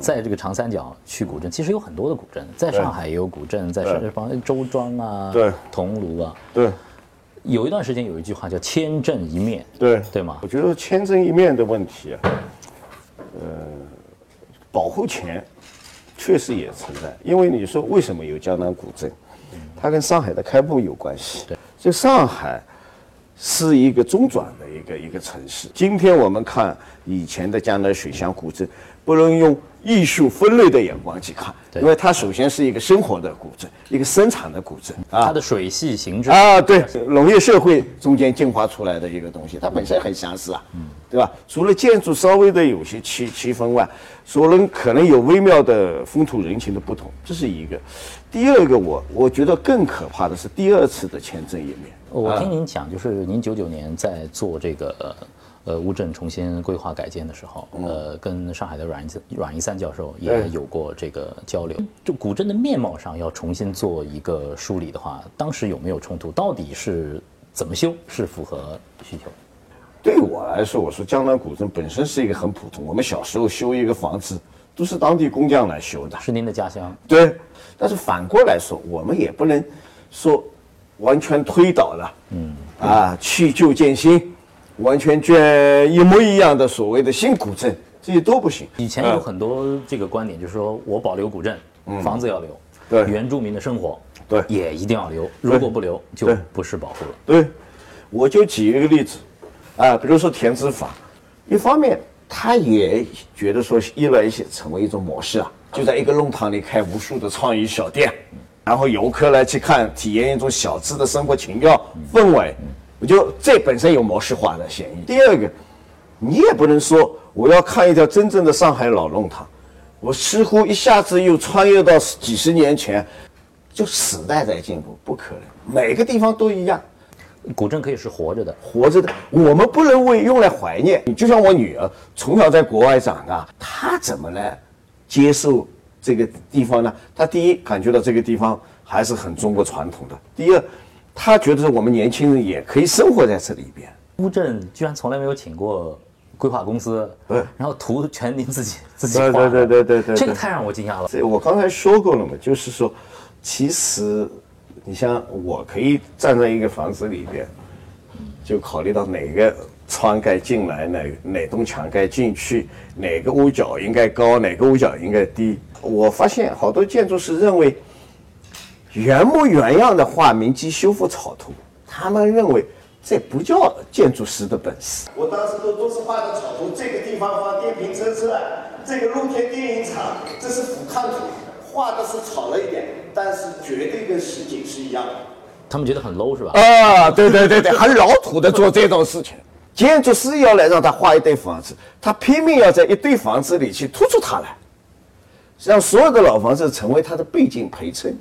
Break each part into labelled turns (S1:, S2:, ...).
S1: 在这个长三角去古镇，其实有很多的古镇，在上海也有古镇，在什么周庄啊，
S2: 对
S1: 桐庐啊，
S2: 对
S1: 有一段时间有一句话叫“千镇一面
S2: 对”，
S1: 对吗
S2: 我？觉得千镇一面的问题啊，呃，保护钱确实也存在，因为你说为什么有江南古镇，它跟上海的开埠有关系。
S1: 对，
S2: 就上海是一个中转的一个一个城市。今天我们看以前的江南水乡古镇，不能用艺术分类的眼光去看，因为它首先是一个生活的古镇，一个生产的古镇啊。
S1: 它的水系形制
S2: 啊，对，农业社会中间进化出来的一个东西，它本身很相似啊，嗯对吧？除了建筑稍微的有些区区分外，所能可能有微妙的风土人情的不同，这是一个。第二个我，我觉得更可怕的是第二次的签证页面。
S1: 我听您讲，就是您九九年在做这个呃呃乌镇重新规划改建的时候，呃，跟上海的阮一阮一三教授也有过这个交流。就古镇的面貌上要重新做一个梳理的话，当时有没有冲突？到底是怎么修是符合需求？
S2: 对我来说，我说江南古镇本身是一个很普通，我们小时候修一个房子都是当地工匠来修的，
S1: 是您的家乡？
S2: 对，但是反过来说，我们也不能说完全推倒了，嗯，啊，去旧建新，完全建一模一样的所谓的新古镇，这些都不行。
S1: 以前有很多这个观点，就是说我保留古镇，房子要留，
S2: 对。
S1: 原住民的生活
S2: 对。
S1: 也一定要留，如果不留就不是保护了。
S2: 对，我就举一个例子，啊，比如说田子坊，一方面他也觉得说一来一些成为一种模式啊，就在一个弄堂里开无数的创意小店，然后游客来去看，体验一种小资的生活情调氛围，我觉得这本身有模式化的嫌疑。第二个，你也不能说我要看一条真正的上海老弄堂，我似乎一下子又穿越到几十年前，就时代在进步，不可能，每个地方都一样。
S1: 古镇可以是活着的，
S2: 活着的，我们不能为用来怀念。你就像我女儿从小在国外长大，她怎么来接受这个地方呢？她第一感觉到这个地方还是很中国传统的；第二，她觉得我们年轻人也可以生活在这里边。
S1: 乌镇居然从来没有请过规划公司，
S2: 对
S1: 然后图全您自己 自己
S2: 对
S1: 画的，
S2: 对对对对对对
S1: 这个太让我惊讶了。
S2: 这我刚才说过了嘛，就是说，其实你像我可以站在一个房子里边，就考虑到哪个窗该进来，哪哪栋墙该进去，哪个屋角应该高，哪个屋角应该低。我发现好多建筑师认为，原模原样的画明基修复草图，他们认为这不叫建筑师的本事。我当时都都是画的草图，这个地方放电瓶车车，这个露天电影场，这是俯瞰图，画的是草了一点，但是绝对跟实景是一样的。
S1: 他们觉得很 low 是吧？
S2: 啊，对对对对，很老土的做这种事情。建筑师要来让他画一堆房子，他拼命要在一堆房子里去突出它来，让所有的老房子成为他的背景陪衬。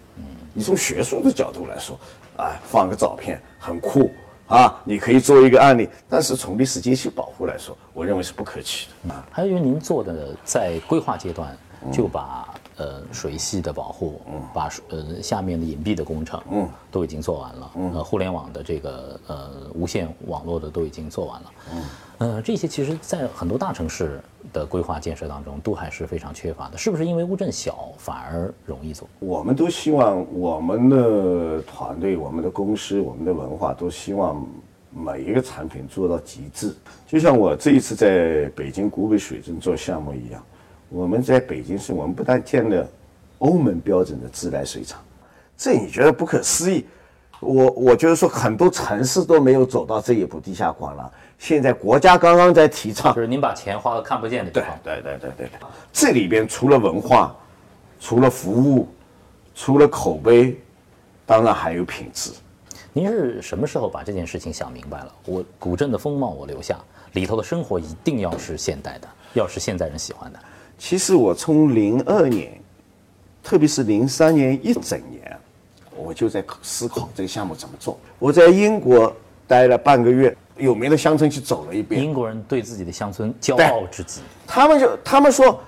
S2: 你从学术的角度来说，啊，放个照片很酷啊，你可以做一个案例。但是从历史阶级保护来说，我认为是不可取的啊。
S1: 还有因为您做的在规划阶段就把呃水系的保护，把呃下面的隐蔽的工程，嗯，都已经做完了，呃，互联网的这个呃无线网络的都已经做完了，嗯，呃，这些其实在很多大城市的规划建设当中都还是非常缺乏的，是不是因为乌镇小反而容易做？
S2: 我们都希望我们的团队、我们的公司、我们的文化都希望每一个产品做到极致。就像我这一次在北京古北水镇做项目一样，我们在北京市，我们不但建了欧盟标准的自来水厂，这你觉得不可思议？我我觉得说很多城市都没有走到这一步，地下管廊。现在国家刚刚在提倡
S1: 就，是您把钱花到看不见的地
S2: 对
S1: 方，
S2: 对对对对对，这里边除了文化，除了服务，除了口碑，当然还有品质。
S1: 您是什么时候把这件事情想明白了？我古镇的风貌我留下，里头的生活一定要是现代的，要是现代人喜欢的。
S2: 其实我从零二年，特别是零三年一整年，我就在思考这个项目怎么做。我在英国待了半个月，有名的乡村去走了一遍。
S1: 英国人对自己的乡村骄
S2: 对
S1: 傲至极，
S2: 他们就他们说，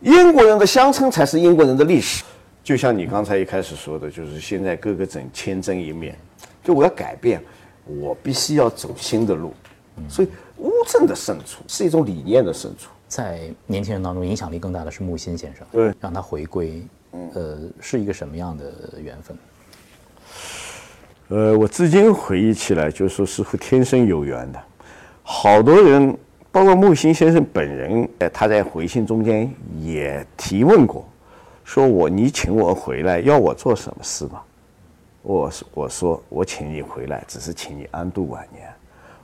S2: 英国人的乡村才是英国人的历史。就像你刚才一开始说的，就是现在各个镇千真一面，就我要改变，我必须要走新的路。所以乌镇的胜出是一种理念的胜出。
S1: 在年轻人当中影响力更大的是木心先生，
S2: 对，
S1: 让他回归，呃，是一个什么样的缘分？
S2: 呃，我至今回忆起来，就是说似乎天生有缘的。好多人，包括木心先生本人，呃，他在回信中间也提问过，说我你请我回来要我做什么事吗？我说我说我请你回来，只是请你安度晚年，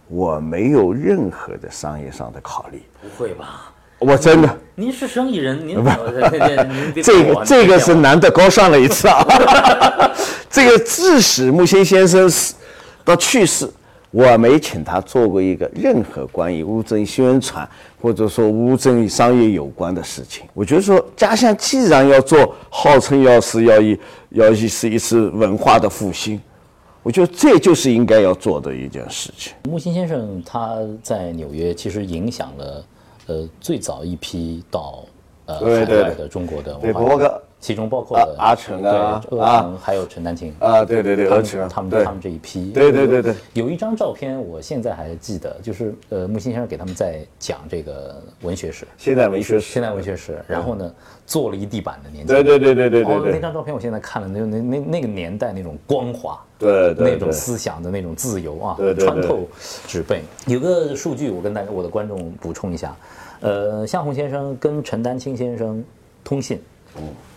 S2: 我没有任何的商业上的考虑。
S1: 不会吧？
S2: 我真的，
S1: 您是生意人，您
S2: 这个这个是难得高尚了一次啊！这个致使木心先生死到去世，我没请他做过一个任何关于乌镇宣传或者说乌镇与商业有关的事情。我觉得说家乡既然要做，号称要是要一要一是一次文化的复兴，我觉得这就是应该要做的一件事情。
S1: 木心先生他在纽约其实影响了。呃，最早一批到呃海外的中国的文化，其中包括
S2: 阿成啊，
S1: 对，阿成还有陈丹青。
S2: 啊，对对对，
S1: 阿成他们他们这一批，
S2: 对对对对，
S1: 有一张照片，我现在还记得，就是呃木心先生给他们在讲这个文学史，
S2: 现代文学史，
S1: 现代文学史，然后呢做了一地板的年轻
S2: 对对对对对对，
S1: 那张照片我现在看了，那那那那个年代那种光滑，
S2: 对对，
S1: 那种思想的那种自由啊，
S2: 对对，
S1: 穿透纸背。有个数据，我跟大家我的观众补充一下。呃，向红先生跟陈丹青先生通信，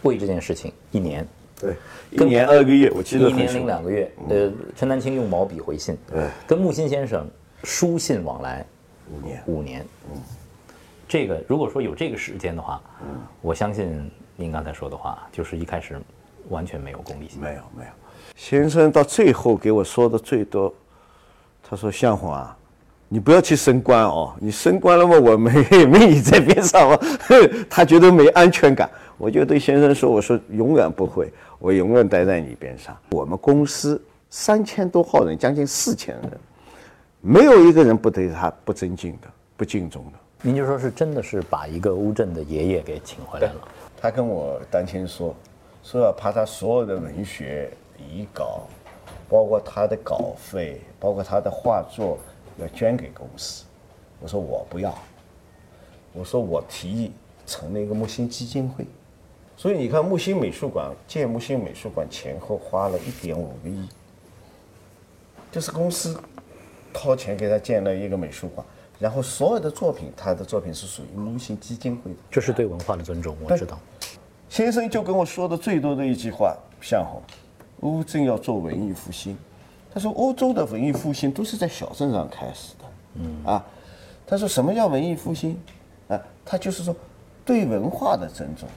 S1: 为这件事情一年，
S2: 对，一年二个月，我记得
S1: 一年零两个月。呃，陈丹青用毛笔回信，
S2: 对，
S1: 跟木心先生书信往来
S2: 五年，
S1: 五年。嗯，这个如果说有这个时间的话，嗯，我相信您刚才说的话，就是一开始完全没有功利性，
S2: 没有没有。先生到最后给我说的最多，他说向红啊。你不要去升官哦，你升官了嘛，我没 没你在边上嘛，他觉得没安全感。我就对先生说：“我说永远不会，我永远待在你边上。我们公司三千多号人，将近四千人，没有一个人不对他不尊敬的、不敬重的。”
S1: 您就说是真的是把一个乌镇的爷爷给请回来了。
S2: 他跟我当天说，说要把他所有的文学遗稿，包括他的稿费，包括他的画作。要捐给公司，我说我不要，我说我提议成立一个木星基金会，所以你看木星美术馆建木星美术馆前后花了一点五个亿，就是公司掏钱给他建了一个美术馆，然后所有的作品，他的作品是属于木星基金会的，
S1: 这是对文化的尊重，我知道。
S2: 先生就跟我说的最多的一句话，向红，乌镇要做文艺复兴。他说：“欧洲的文艺复兴都是在小镇上开始的，嗯啊，他说什么叫文艺复兴？啊，他就是说对文化的尊重，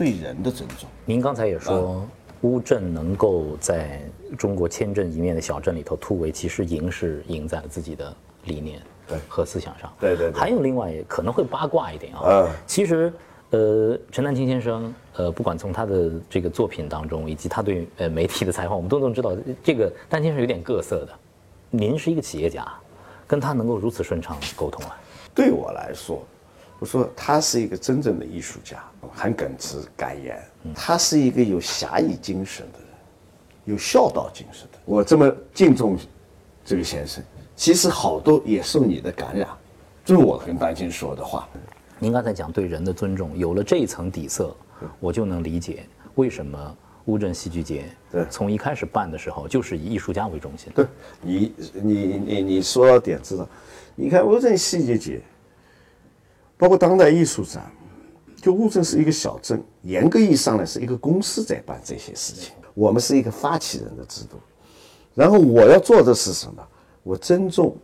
S2: 对人的尊重。
S1: 您刚才也说，乌镇能够在中国千镇一面的小镇里头突围，其实赢是赢在了自己的理念和思想上。
S2: 对对。
S1: 还有另外可能会八卦一点啊，其实。”呃，陈丹青先生，呃，不管从他的这个作品当中，以及他对呃媒体的采访，我们都能知道，这个丹青是有点各色的。您是一个企业家，跟他能够如此顺畅沟通啊？
S2: 对我来说，我说他是一个真正的艺术家，很耿直敢言。他是一个有侠义精神的人，有孝道精神的。我这么敬重这个先生，其实好多也受你的感染。这是我跟丹青说的话。
S1: 您刚才讲对人的尊重，有了这一层底色，我就能理解为什么乌镇戏剧节从一开始办的时候就是以艺术家为中心。
S2: 对，你你你你说到点子了。你看乌镇戏剧节，包括当代艺术展，就乌镇是一个小镇，严格意义上呢是一个公司在办这些事情，我们是一个发起人的制度。然后我要做的是什么？我尊重。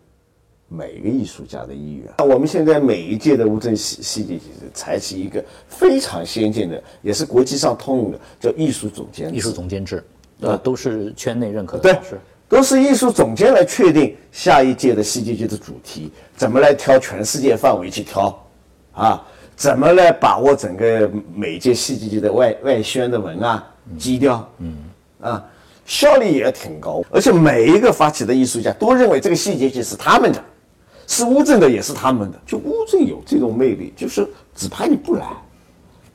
S2: 每个艺术家的意愿。那我们现在每一届的乌镇戏戏剧节采取一个非常先进的，也是国际上通用的，叫艺术总监。
S1: 艺术总监制，呃，都是圈内认可的。
S2: 对，是，都是艺术总监来确定下一届的戏剧节的主题，怎么来挑全世界范围去挑，啊，怎么来把握整个每届戏剧节的外外宣的文案基调，嗯，啊，效率也挺高，而且每一个发起的艺术家都认为这个戏剧节是他们的。是乌镇的，也是他们的。就乌镇有这种魅力，就是只怕你不来，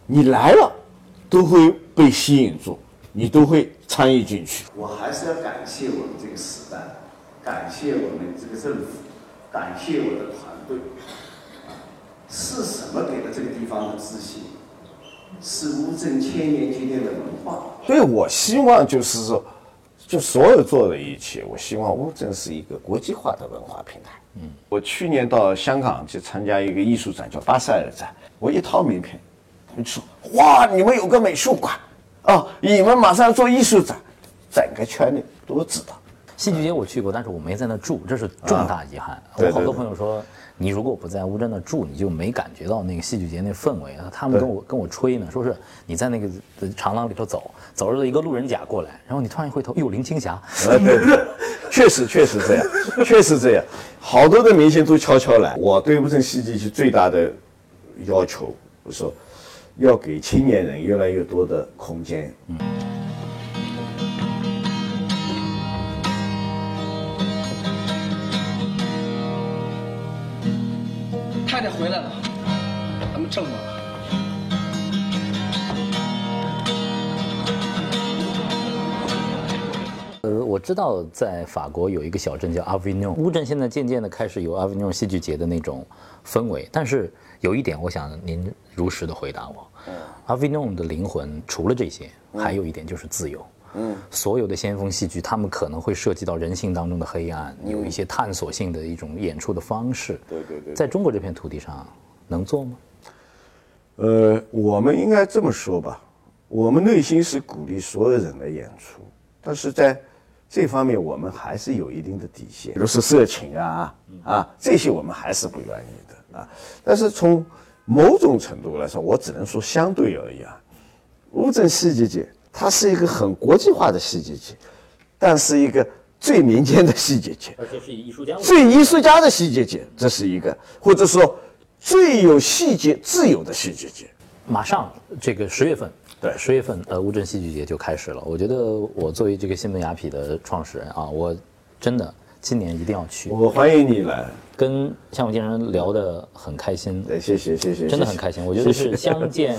S2: 你来了，都会被吸引住，你都会参与进去。我还是要感谢我们这个时代，感谢我们这个政府，感谢我的团队。是什么给了这个地方的自信？是乌镇千年积淀的文化。所以我希望就是说，就所有做的一切，我希望乌镇是一个国际化的文化平台。嗯，我去年到香港去参加一个艺术展，叫巴塞尔展，我一掏名片，他们说：“哇，你们有个美术馆，啊，你们马上要做艺术展，整个圈内都知道。”
S1: 戏剧节我去过，但是我没在那住，这是重大遗憾。我好多朋友说，你如果不在乌镇那住，你就没感觉到那个戏剧节那氛围啊。他们跟我跟我吹呢，说是你在那个长廊里头走，走着一个路人甲过来，然后你突然一回头，哟，林青霞。
S2: 确实确实这样，确实这样。好多的明星都悄悄来。我对乌镇戏剧节最大的要求，我说要给青年人越来越多的空间。嗯。
S3: 太太回来了，咱们正了。
S1: 呃，我知道在法国有一个小镇叫阿维诺，乌镇现在渐渐的开始有阿维诺戏剧节的那种氛围。但是有一点，我想您如实的回答我：，阿维诺的灵魂除了这些，还有一点就是自由。嗯，所有的先锋戏剧，他们可能会涉及到人性当中的黑暗，有一些探索性的一种演出的方式。
S2: 对对对，
S1: 在中国这片土地上，能做吗？
S2: 呃，我们应该这么说吧，我们内心是鼓励所有人的演出，但是在这方面我们还是有一定的底线，比如说色情啊啊这些我们还是不愿意的啊。但是从某种程度来说，我只能说相对而言，乌镇戏剧节。它是一个很国际化的戏剧节，但是一个最民间的戏剧节，
S1: 而且是以艺术家
S2: 最艺术家的戏剧节，这是一个，或者说最有细节自由的戏剧节。
S1: 马上这个十月份，
S2: 对，
S1: 十月份，呃，乌镇戏剧节就开始了。我觉得我作为这个新闻雅痞的创始人啊，我真的今年一定要去。
S2: 我欢迎你来。
S1: 跟向伟先生聊得很开心，
S2: 对，谢谢谢谢，
S1: 真的很开心，我觉得是相见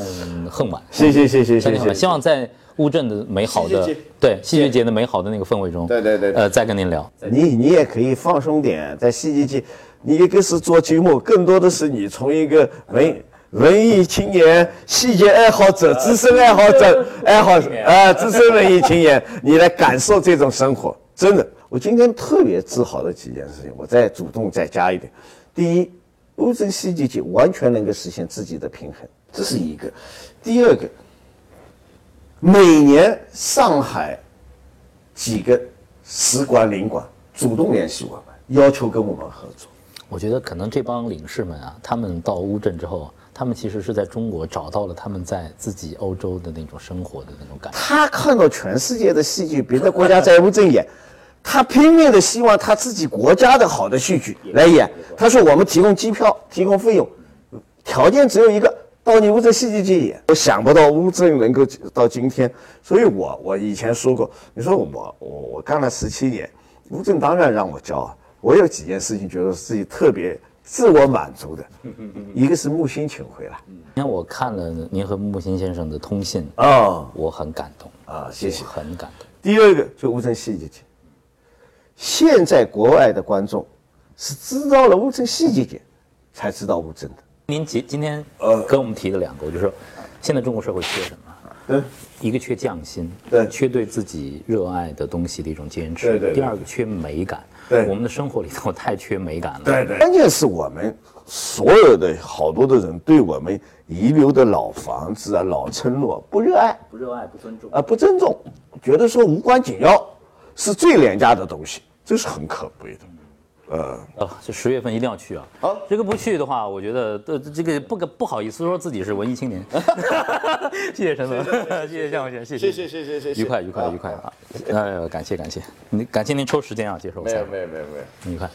S1: 恨晚，
S2: 谢谢谢谢谢
S1: 谢，希望在乌镇的美好的对戏剧节的美好的那个氛围中，
S2: 对对对，
S1: 呃，再跟您聊，
S2: 你你也可以放松点，在戏剧节，你一个是做节目，更多的是你从一个文文艺青年、戏剧爱好者、资深爱好者、爱好啊，资深文艺青年，你来感受这种生活，真的。我今天特别自豪的几件事情，我再主动再加一点。第一，乌镇戏剧节完全能够实现自己的平衡，这是一个。第二个，每年上海几个使馆领馆主动联系我们，要求跟我们合作。
S1: 我觉得可能这帮领事们啊，他们到乌镇之后，他们其实是在中国找到了他们在自己欧洲的那种生活的那种感觉。
S2: 他看到全世界的戏剧，别的国家在乌镇演。他拼命的希望他自己国家的好的戏剧来演。他说：“我们提供机票，提供费用，条件只有一个，到你乌镇戏剧节演。”我想不到乌镇能够到今天，所以我我以前说过，你说我我我干了十七年，乌镇当然让我骄傲。我有几件事情觉得自己特别自我满足的，一个是木心请回来。
S1: 因为我看了您和木心先生的通信
S2: 啊，
S1: 我很感动
S2: 啊，谢谢，
S1: 很感动。
S2: 第二个就乌镇戏剧节。现在国外的观众是知道了乌镇细节点，才知道乌镇的。
S1: 您今今天呃跟我们提了两个，我就说，现在中国社会缺什么？
S2: 对，
S1: 一个缺匠心，
S2: 对，
S1: 缺对自己热爱的东西的一种坚持。
S2: 对对。
S1: 第二个缺美感，
S2: 对，
S1: 我们的生活里头太缺美感了。
S2: 对对。关键是我们所有的好多的人对我们遗留的老房子啊、老村落不热爱，
S1: 不热爱、不尊重
S2: 啊，不尊重，觉得说无关紧要，是最廉价的东西。这是很可悲的，呃，
S1: 哦，这十月份一定要去啊！
S2: 好，
S1: 这个不去的话，我觉得呃，这个不不好意思说自己是文艺青年。谢谢陈总，谢谢向老师，谢
S2: 谢谢谢谢谢，
S1: 愉快愉快愉快啊！哎呦，感谢感谢，您感谢您抽时间啊接受，
S2: 没有没有没有没有，
S1: 愉快。